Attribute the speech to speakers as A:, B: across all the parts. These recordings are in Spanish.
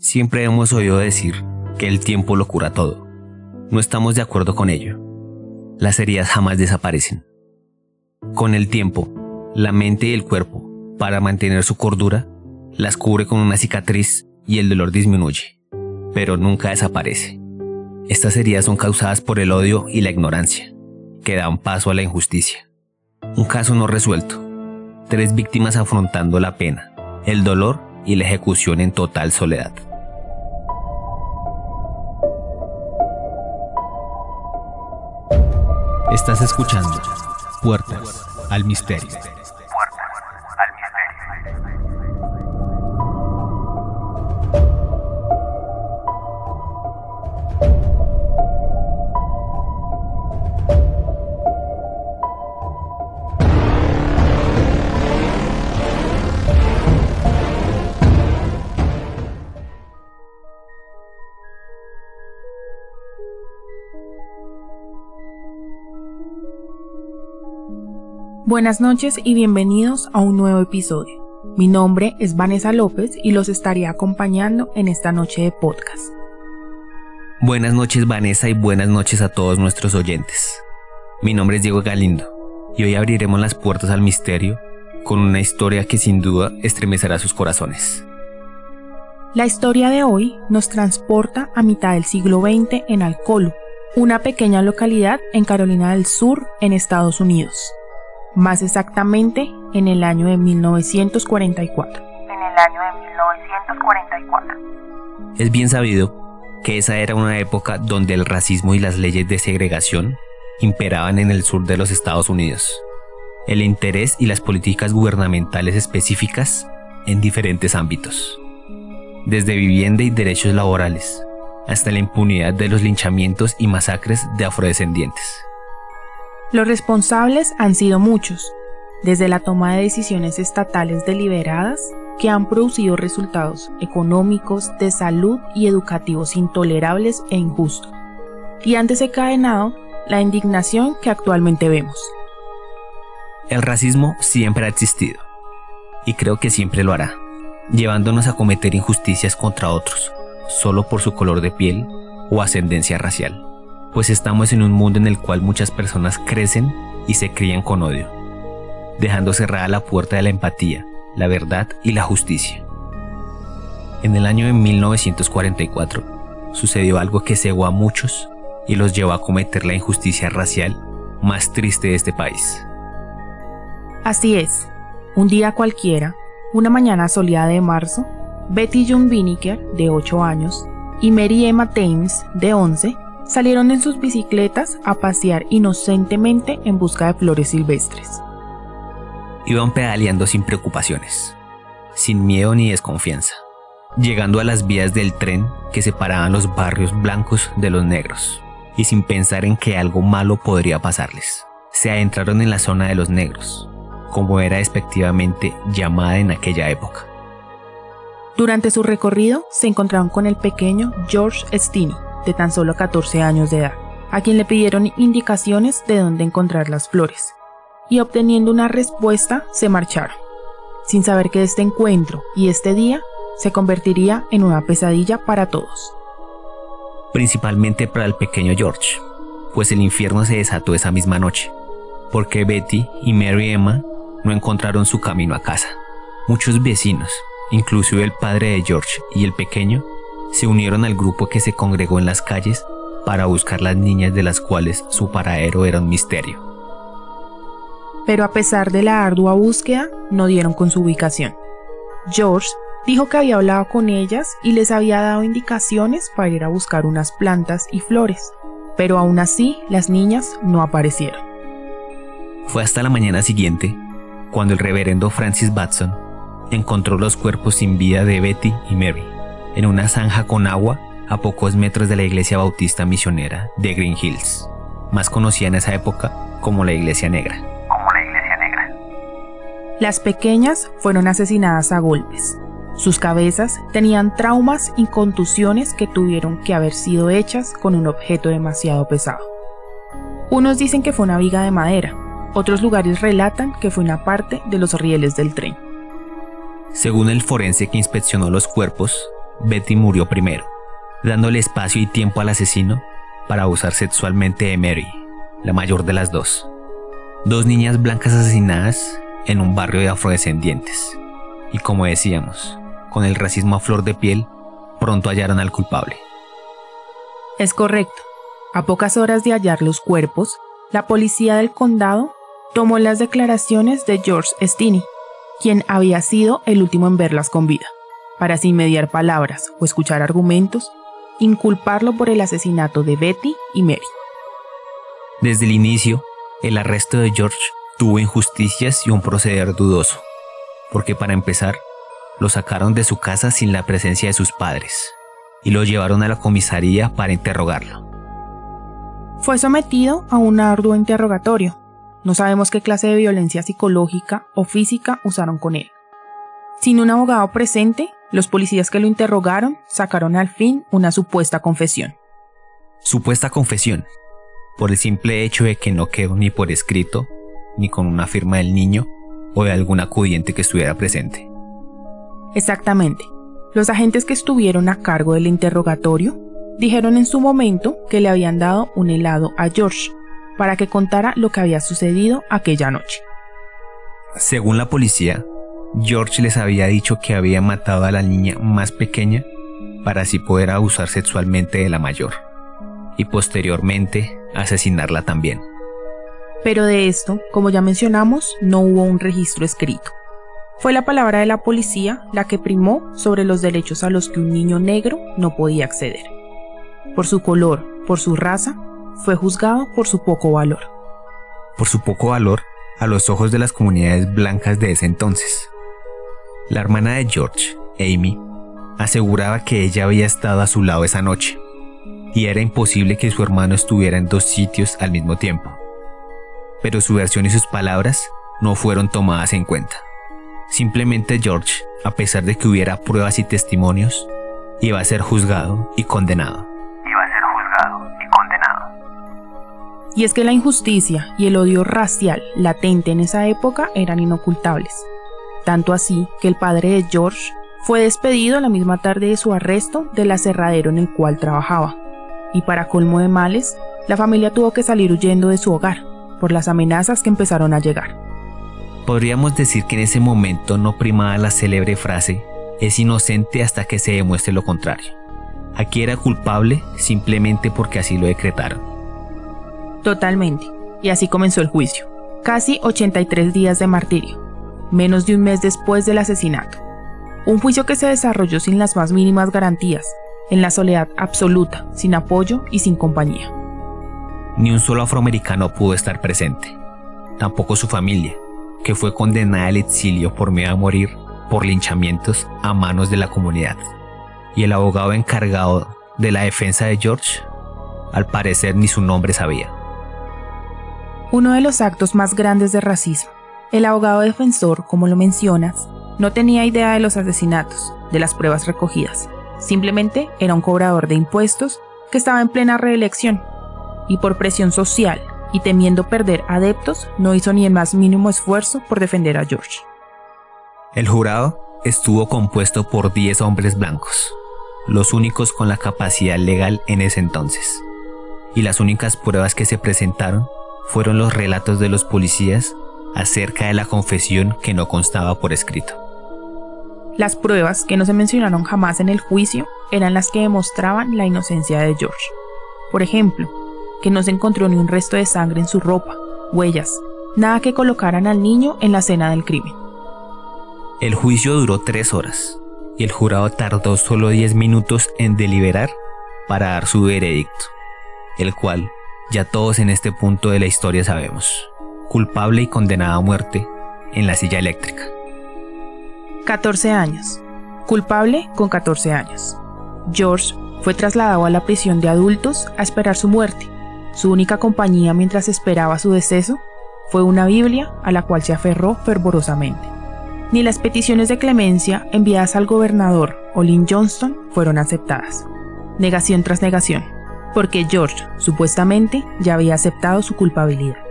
A: Siempre hemos oído decir que el tiempo lo cura todo. No estamos de acuerdo con ello. Las heridas jamás desaparecen. Con el tiempo, la mente y el cuerpo, para mantener su cordura, las cubre con una cicatriz y el dolor disminuye, pero nunca desaparece. Estas heridas son causadas por el odio y la ignorancia, que dan paso a la injusticia. Un caso no resuelto, tres víctimas afrontando la pena, el dolor y la ejecución en total soledad. Estás escuchando Puertas al Misterio.
B: Buenas noches y bienvenidos a un nuevo episodio. Mi nombre es Vanessa López y los estaré acompañando en esta noche de podcast.
A: Buenas noches Vanessa y buenas noches a todos nuestros oyentes. Mi nombre es Diego Galindo y hoy abriremos las puertas al misterio con una historia que sin duda estremecerá sus corazones.
B: La historia de hoy nos transporta a mitad del siglo XX en Alcolo, una pequeña localidad en Carolina del Sur, en Estados Unidos más exactamente en el año de 1944. En el año de 1944.
A: Es bien sabido que esa era una época donde el racismo y las leyes de segregación imperaban en el sur de los Estados Unidos. El interés y las políticas gubernamentales específicas en diferentes ámbitos. Desde vivienda y derechos laborales, hasta la impunidad de los linchamientos y masacres de afrodescendientes.
B: Los responsables han sido muchos, desde la toma de decisiones estatales deliberadas que han producido resultados económicos, de salud y educativos intolerables e injustos, y han desencadenado la indignación que actualmente vemos.
A: El racismo siempre ha existido, y creo que siempre lo hará, llevándonos a cometer injusticias contra otros, solo por su color de piel o ascendencia racial pues estamos en un mundo en el cual muchas personas crecen y se crían con odio, dejando cerrada la puerta de la empatía, la verdad y la justicia. En el año de 1944 sucedió algo que cegó a muchos y los llevó a cometer la injusticia racial más triste de este país.
B: Así es, un día cualquiera, una mañana soleada de marzo, Betty John Winiker, de 8 años, y Mary Emma Thames, de 11, salieron en sus bicicletas a pasear inocentemente en busca de flores silvestres.
A: Iban pedaleando sin preocupaciones, sin miedo ni desconfianza, llegando a las vías del tren que separaban los barrios blancos de los negros, y sin pensar en que algo malo podría pasarles. Se adentraron en la zona de los negros, como era despectivamente llamada en aquella época.
B: Durante su recorrido se encontraron con el pequeño George Stini, de tan solo 14 años de edad, a quien le pidieron indicaciones de dónde encontrar las flores, y obteniendo una respuesta se marcharon, sin saber que este encuentro y este día se convertiría en una pesadilla para todos.
A: Principalmente para el pequeño George, pues el infierno se desató esa misma noche, porque Betty y Mary Emma no encontraron su camino a casa. Muchos vecinos, inclusive el padre de George y el pequeño, se unieron al grupo que se congregó en las calles para buscar las niñas de las cuales su paradero era un misterio.
B: Pero a pesar de la ardua búsqueda, no dieron con su ubicación. George dijo que había hablado con ellas y les había dado indicaciones para ir a buscar unas plantas y flores, pero aún así las niñas no aparecieron.
A: Fue hasta la mañana siguiente cuando el reverendo Francis Batson encontró los cuerpos sin vida de Betty y Mary en una zanja con agua a pocos metros de la iglesia bautista misionera de Green Hills, más conocida en esa época como la Iglesia Negra. Como la Iglesia Negra.
B: Las pequeñas fueron asesinadas a golpes. Sus cabezas tenían traumas y contusiones que tuvieron que haber sido hechas con un objeto demasiado pesado. Unos dicen que fue una viga de madera, otros lugares relatan que fue una parte de los rieles del tren.
A: Según el forense que inspeccionó los cuerpos, Betty murió primero, dándole espacio y tiempo al asesino para abusar sexualmente de Mary, la mayor de las dos. Dos niñas blancas asesinadas en un barrio de afrodescendientes. Y como decíamos, con el racismo a flor de piel, pronto hallaron al culpable.
B: Es correcto. A pocas horas de hallar los cuerpos, la policía del condado tomó las declaraciones de George Stinney, quien había sido el último en verlas con vida, para sin mediar palabras o escuchar argumentos, inculparlo por el asesinato de Betty y Mary.
A: Desde el inicio, el arresto de George tuvo injusticias y un proceder dudoso, porque para empezar, lo sacaron de su casa sin la presencia de sus padres y lo llevaron a la comisaría para interrogarlo.
B: Fue sometido a un arduo interrogatorio. No sabemos qué clase de violencia psicológica o física usaron con él. Sin un abogado presente, los policías que lo interrogaron sacaron al fin una supuesta confesión.
A: Supuesta confesión, por el simple hecho de que no quedó ni por escrito, ni con una firma del niño o de algún acudiente que estuviera presente.
B: Exactamente. Los agentes que estuvieron a cargo del interrogatorio dijeron en su momento que le habían dado un helado a George para que contara lo que había sucedido aquella noche.
A: Según la policía, George les había dicho que había matado a la niña más pequeña para así poder abusar sexualmente de la mayor y posteriormente asesinarla también.
B: Pero de esto, como ya mencionamos, no hubo un registro escrito. Fue la palabra de la policía la que primó sobre los derechos a los que un niño negro no podía acceder. Por su color, por su raza, fue juzgado por su poco valor.
A: Por su poco valor a los ojos de las comunidades blancas de ese entonces. La hermana de George, Amy, aseguraba que ella había estado a su lado esa noche, y era imposible que su hermano estuviera en dos sitios al mismo tiempo. Pero su versión y sus palabras no fueron tomadas en cuenta. Simplemente George, a pesar de que hubiera pruebas y testimonios, iba a ser juzgado y condenado.
C: Iba a ser juzgado y condenado.
B: Y es que la injusticia y el odio racial latente en esa época eran inocultables. Tanto así que el padre de George fue despedido la misma tarde de su arresto del aserradero en el cual trabajaba. Y para colmo de males, la familia tuvo que salir huyendo de su hogar por las amenazas que empezaron a llegar.
A: Podríamos decir que en ese momento no primaba la célebre frase, es inocente hasta que se demuestre lo contrario. Aquí era culpable simplemente porque así lo decretaron.
B: Totalmente. Y así comenzó el juicio. Casi 83 días de martirio, menos de un mes después del asesinato. Un juicio que se desarrolló sin las más mínimas garantías, en la soledad absoluta, sin apoyo y sin compañía.
A: Ni un solo afroamericano pudo estar presente, tampoco su familia, que fue condenada al exilio por miedo a morir por linchamientos a manos de la comunidad. Y el abogado encargado de la defensa de George, al parecer ni su nombre sabía.
B: Uno de los actos más grandes de racismo. El abogado defensor, como lo mencionas, no tenía idea de los asesinatos, de las pruebas recogidas. Simplemente era un cobrador de impuestos que estaba en plena reelección. Y por presión social y temiendo perder adeptos, no hizo ni el más mínimo esfuerzo por defender a George.
A: El jurado estuvo compuesto por 10 hombres blancos, los únicos con la capacidad legal en ese entonces. Y las únicas pruebas que se presentaron fueron los relatos de los policías acerca de la confesión que no constaba por escrito.
B: Las pruebas que no se mencionaron jamás en el juicio eran las que demostraban la inocencia de George. Por ejemplo, que no se encontró ni un resto de sangre en su ropa, huellas, nada que colocaran al niño en la escena del crimen.
A: El juicio duró tres horas y el jurado tardó solo diez minutos en deliberar para dar su veredicto, el cual ya todos en este punto de la historia sabemos, culpable y condenado a muerte en la silla eléctrica.
B: 14 años. Culpable con 14 años. George fue trasladado a la prisión de adultos a esperar su muerte su única compañía mientras esperaba su deceso fue una Biblia a la cual se aferró fervorosamente. Ni las peticiones de clemencia enviadas al gobernador Olin Johnston fueron aceptadas. Negación tras negación, porque George supuestamente ya había aceptado su culpabilidad.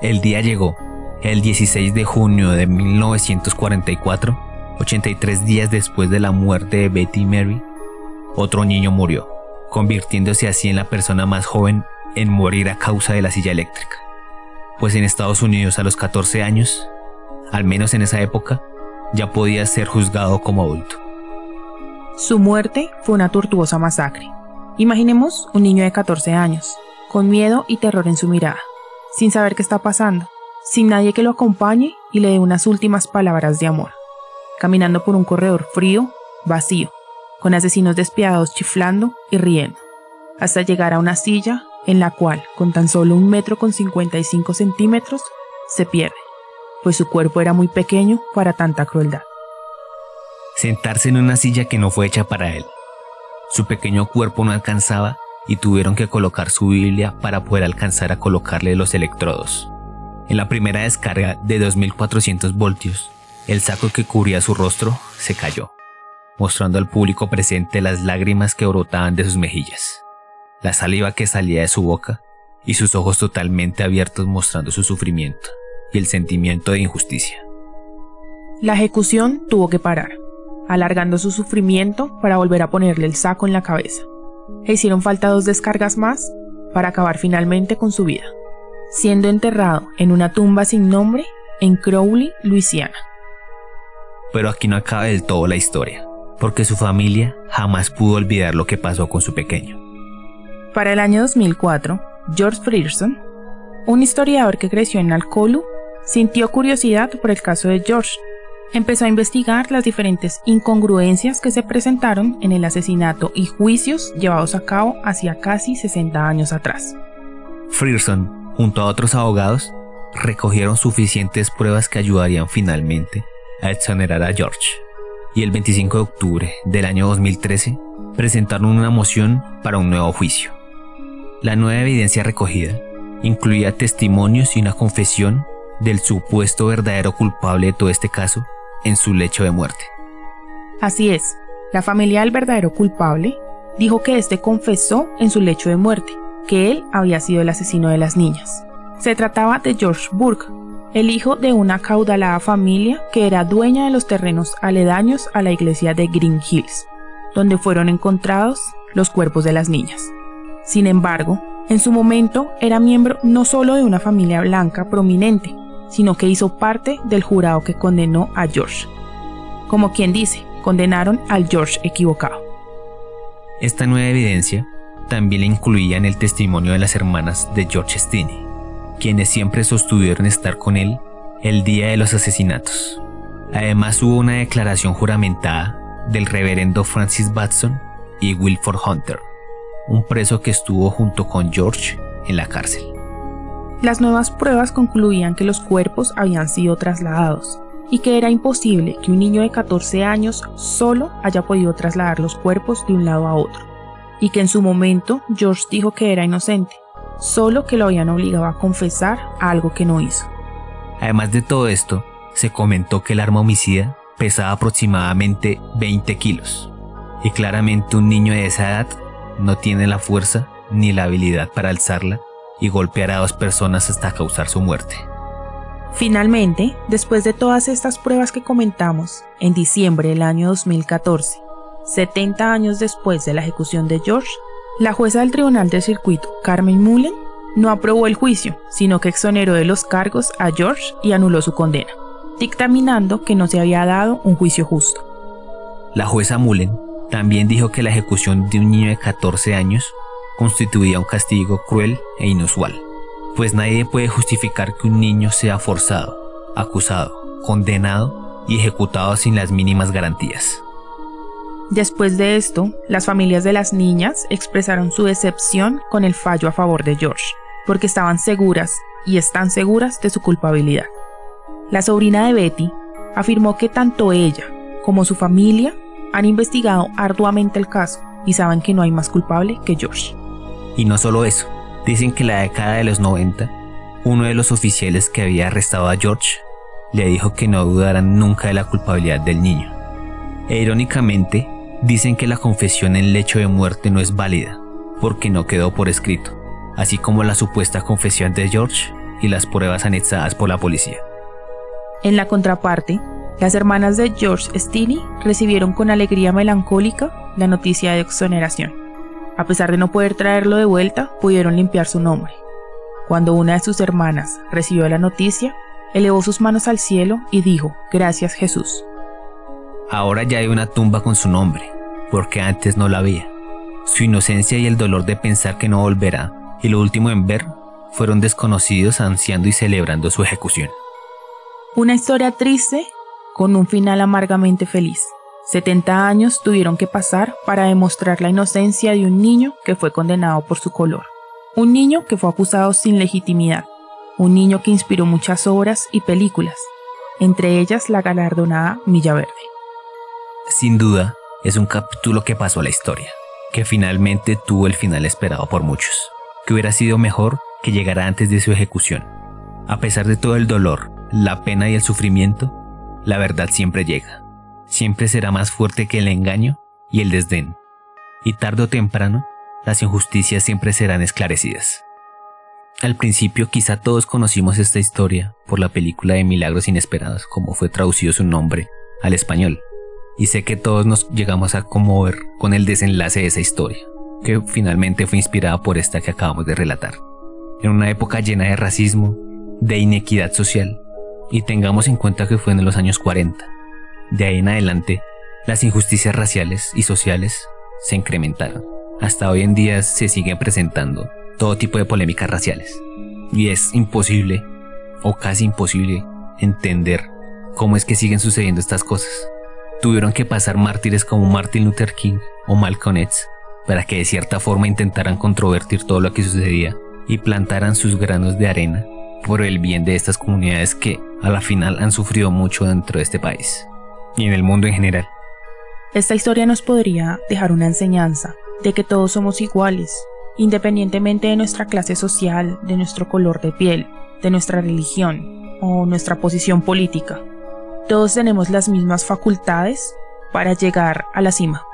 A: El día llegó, el 16 de junio de 1944, 83 días después de la muerte de Betty Mary, otro niño murió, convirtiéndose así en la persona más joven en morir a causa de la silla eléctrica. Pues en Estados Unidos a los 14 años, al menos en esa época, ya podía ser juzgado como adulto.
B: Su muerte fue una tortuosa masacre. Imaginemos un niño de 14 años, con miedo y terror en su mirada, sin saber qué está pasando, sin nadie que lo acompañe y le dé unas últimas palabras de amor, caminando por un corredor frío, vacío, con asesinos despiadados chiflando y riendo, hasta llegar a una silla en la cual, con tan solo un metro con 55 centímetros, se pierde, pues su cuerpo era muy pequeño para tanta crueldad.
A: Sentarse en una silla que no fue hecha para él. Su pequeño cuerpo no alcanzaba y tuvieron que colocar su Biblia para poder alcanzar a colocarle los electrodos. En la primera descarga de 2400 voltios, el saco que cubría su rostro se cayó, mostrando al público presente las lágrimas que brotaban de sus mejillas, la saliva que salía de su boca y sus ojos totalmente abiertos mostrando su sufrimiento y el sentimiento de injusticia.
B: La ejecución tuvo que parar, alargando su sufrimiento para volver a ponerle el saco en la cabeza e hicieron falta dos descargas más para acabar finalmente con su vida, siendo enterrado en una tumba sin nombre en Crowley, Luisiana.
A: Pero aquí no acaba del todo la historia, porque su familia jamás pudo olvidar lo que pasó con su pequeño.
B: Para el año 2004, George Frierson, un historiador que creció en Alcolu, sintió curiosidad por el caso de George empezó a investigar las diferentes incongruencias que se presentaron en el asesinato y juicios llevados a cabo hacia casi 60 años atrás.
A: Frierson, junto a otros abogados, recogieron suficientes pruebas que ayudarían finalmente a exonerar a George. Y el 25 de octubre del año 2013 presentaron una moción para un nuevo juicio. La nueva evidencia recogida incluía testimonios y una confesión del supuesto verdadero culpable de todo este caso en su lecho de muerte.
B: Así es, la familia del verdadero culpable dijo que éste confesó en su lecho de muerte que él había sido el asesino de las niñas. Se trataba de George Burke, el hijo de una caudalada familia que era dueña de los terrenos aledaños a la iglesia de Green Hills, donde fueron encontrados los cuerpos de las niñas. Sin embargo, en su momento era miembro no solo de una familia blanca prominente, sino que hizo parte del jurado que condenó a George. Como quien dice, condenaron al George equivocado.
A: Esta nueva evidencia también la incluía en el testimonio de las hermanas de George Stinney, quienes siempre sostuvieron estar con él el día de los asesinatos. Además hubo una declaración juramentada del reverendo Francis Batson y Wilford Hunter, un preso que estuvo junto con George en la cárcel.
B: Las nuevas pruebas concluían que los cuerpos habían sido trasladados y que era imposible que un niño de 14 años solo haya podido trasladar los cuerpos de un lado a otro, y que en su momento George dijo que era inocente, solo que lo habían obligado a confesar algo que no hizo.
A: Además de todo esto, se comentó que el arma homicida pesaba aproximadamente 20 kilos, y claramente un niño de esa edad no tiene la fuerza ni la habilidad para alzarla y golpear a dos personas hasta causar su muerte.
B: Finalmente, después de todas estas pruebas que comentamos, en diciembre del año 2014, 70 años después de la ejecución de George, la jueza del Tribunal de Circuito, Carmen Mullen, no aprobó el juicio, sino que exoneró de los cargos a George y anuló su condena, dictaminando que no se había dado un juicio justo.
A: La jueza Mullen también dijo que la ejecución de un niño de 14 años constituía un castigo cruel e inusual, pues nadie puede justificar que un niño sea forzado, acusado, condenado y ejecutado sin las mínimas garantías.
B: Después de esto, las familias de las niñas expresaron su decepción con el fallo a favor de George, porque estaban seguras y están seguras de su culpabilidad. La sobrina de Betty afirmó que tanto ella como su familia han investigado arduamente el caso y saben que no hay más culpable que George.
A: Y no solo eso, dicen que la década de los 90, uno de los oficiales que había arrestado a George le dijo que no dudaran nunca de la culpabilidad del niño. E irónicamente, dicen que la confesión en lecho de muerte no es válida, porque no quedó por escrito, así como la supuesta confesión de George y las pruebas anexadas por la policía.
B: En la contraparte, Las hermanas de George Steele recibieron con alegría melancólica la noticia de exoneración. A pesar de no poder traerlo de vuelta, pudieron limpiar su nombre. Cuando una de sus hermanas recibió la noticia, elevó sus manos al cielo y dijo, Gracias Jesús.
A: Ahora ya hay una tumba con su nombre, porque antes no la había. Su inocencia y el dolor de pensar que no volverá, y lo último en ver, fueron desconocidos ansiando y celebrando su ejecución.
B: Una historia triste con un final amargamente feliz. 70 años tuvieron que pasar para demostrar la inocencia de un niño que fue condenado por su color. Un niño que fue acusado sin legitimidad. Un niño que inspiró muchas obras y películas, entre ellas la galardonada Milla Verde.
A: Sin duda, es un capítulo que pasó a la historia, que finalmente tuvo el final esperado por muchos, que hubiera sido mejor que llegara antes de su ejecución. A pesar de todo el dolor, la pena y el sufrimiento, la verdad siempre llega. Siempre será más fuerte que el engaño y el desdén. Y tarde o temprano, las injusticias siempre serán esclarecidas. Al principio quizá todos conocimos esta historia por la película de Milagros Inesperados, como fue traducido su nombre al español. Y sé que todos nos llegamos a conmover con el desenlace de esa historia, que finalmente fue inspirada por esta que acabamos de relatar. En una época llena de racismo, de inequidad social, y tengamos en cuenta que fue en los años 40. De ahí en adelante, las injusticias raciales y sociales se incrementaron. Hasta hoy en día se siguen presentando todo tipo de polémicas raciales. Y es imposible, o casi imposible, entender cómo es que siguen sucediendo estas cosas. Tuvieron que pasar mártires como Martin Luther King o Malcolm X para que de cierta forma intentaran controvertir todo lo que sucedía y plantaran sus granos de arena por el bien de estas comunidades que a la final han sufrido mucho dentro de este país y en el mundo en general.
B: Esta historia nos podría dejar una enseñanza de que todos somos iguales, independientemente de nuestra clase social, de nuestro color de piel, de nuestra religión o nuestra posición política. Todos tenemos las mismas facultades para llegar a la cima.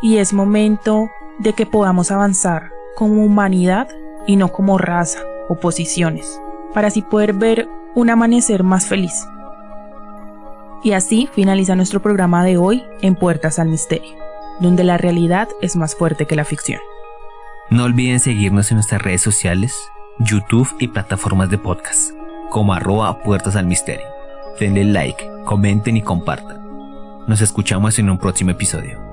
B: Y es momento de que podamos avanzar como humanidad y no como raza o posiciones para así poder ver un amanecer más feliz. Y así finaliza nuestro programa de hoy en Puertas al Misterio, donde la realidad es más fuerte que la ficción.
A: No olviden seguirnos en nuestras redes sociales, YouTube y plataformas de podcast, como arroba Puertas al Misterio. Denle like, comenten y compartan. Nos escuchamos en un próximo episodio.